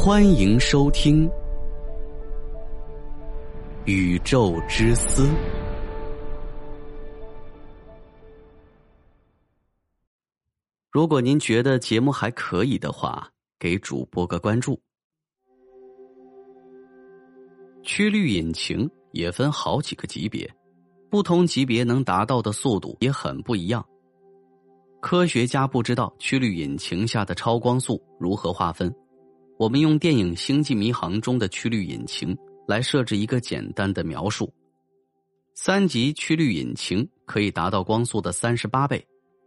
欢迎收听《宇宙之思》。如果您觉得节目还可以的话，给主播个关注。曲率引擎也分好几个级别，不同级别能达到的速度也很不一样。科学家不知道曲率引擎下的超光速如何划分。我们用电影《星际迷航》中的曲率引擎来设置一个简单的描述：三级曲率引擎可以达到光速的三十八倍，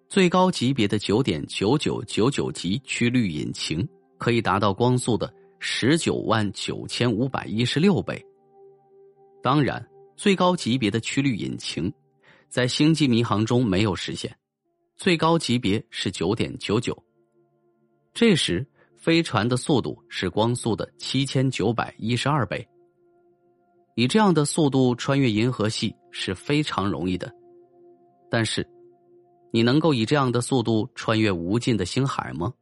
最高级别的九点九九九九级曲率引擎可以达到光速的十九万九千五百一十六倍。当然，最高级别的曲率引擎在《星际迷航》中没有实现，最高级别是九点九九。这时。飞船的速度是光速的七千九百一十二倍。以这样的速度穿越银河系是非常容易的，但是，你能够以这样的速度穿越无尽的星海吗？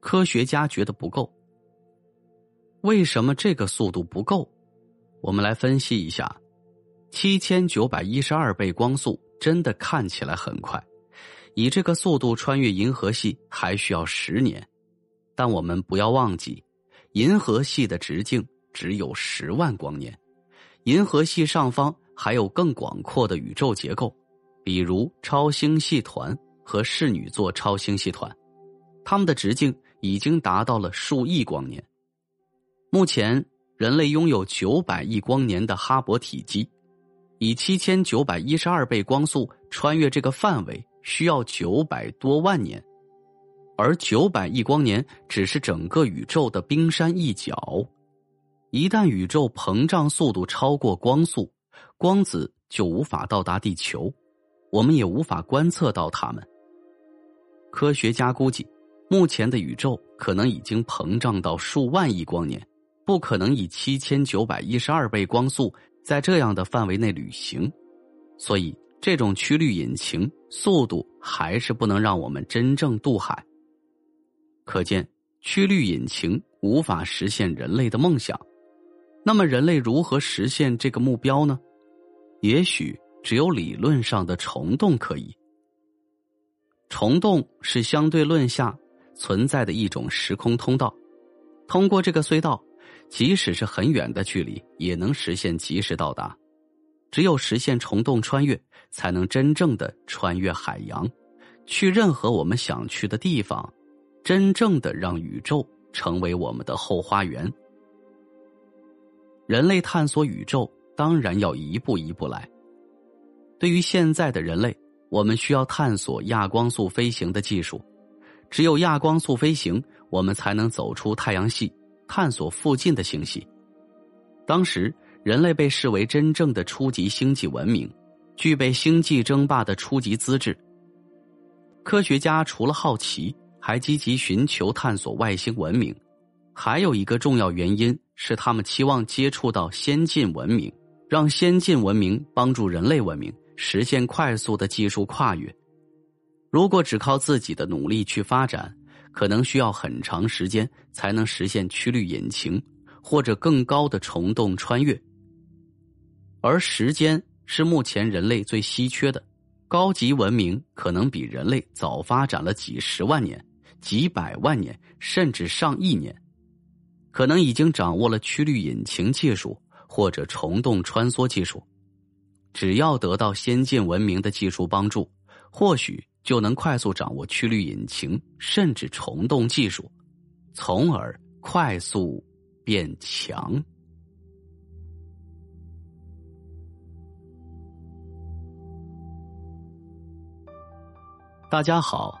科学家觉得不够。为什么这个速度不够？我们来分析一下。七千九百一十二倍光速真的看起来很快，以这个速度穿越银河系还需要十年。但我们不要忘记，银河系的直径只有十万光年，银河系上方还有更广阔的宇宙结构，比如超星系团和室女座超星系团，它们的直径已经达到了数亿光年。目前，人类拥有九百亿光年的哈勃体积，以七千九百一十二倍光速穿越这个范围，需要九百多万年。而九百亿光年只是整个宇宙的冰山一角，一旦宇宙膨胀速度超过光速，光子就无法到达地球，我们也无法观测到它们。科学家估计，目前的宇宙可能已经膨胀到数万亿光年，不可能以七千九百一十二倍光速在这样的范围内旅行，所以这种曲率引擎速度还是不能让我们真正渡海。可见，曲率引擎无法实现人类的梦想。那么，人类如何实现这个目标呢？也许只有理论上的虫洞可以。虫洞是相对论下存在的一种时空通道，通过这个隧道，即使是很远的距离，也能实现及时到达。只有实现虫洞穿越，才能真正的穿越海洋，去任何我们想去的地方。真正的让宇宙成为我们的后花园。人类探索宇宙当然要一步一步来。对于现在的人类，我们需要探索亚光速飞行的技术。只有亚光速飞行，我们才能走出太阳系，探索附近的星系。当时，人类被视为真正的初级星际文明，具备星际争霸的初级资质。科学家除了好奇。还积极寻求探索外星文明，还有一个重要原因是他们期望接触到先进文明，让先进文明帮助人类文明实现快速的技术跨越。如果只靠自己的努力去发展，可能需要很长时间才能实现曲率引擎或者更高的虫洞穿越。而时间是目前人类最稀缺的，高级文明可能比人类早发展了几十万年。几百万年，甚至上亿年，可能已经掌握了曲率引擎技术或者虫洞穿梭技术。只要得到先进文明的技术帮助，或许就能快速掌握曲率引擎甚至虫洞技术，从而快速变强。大家好。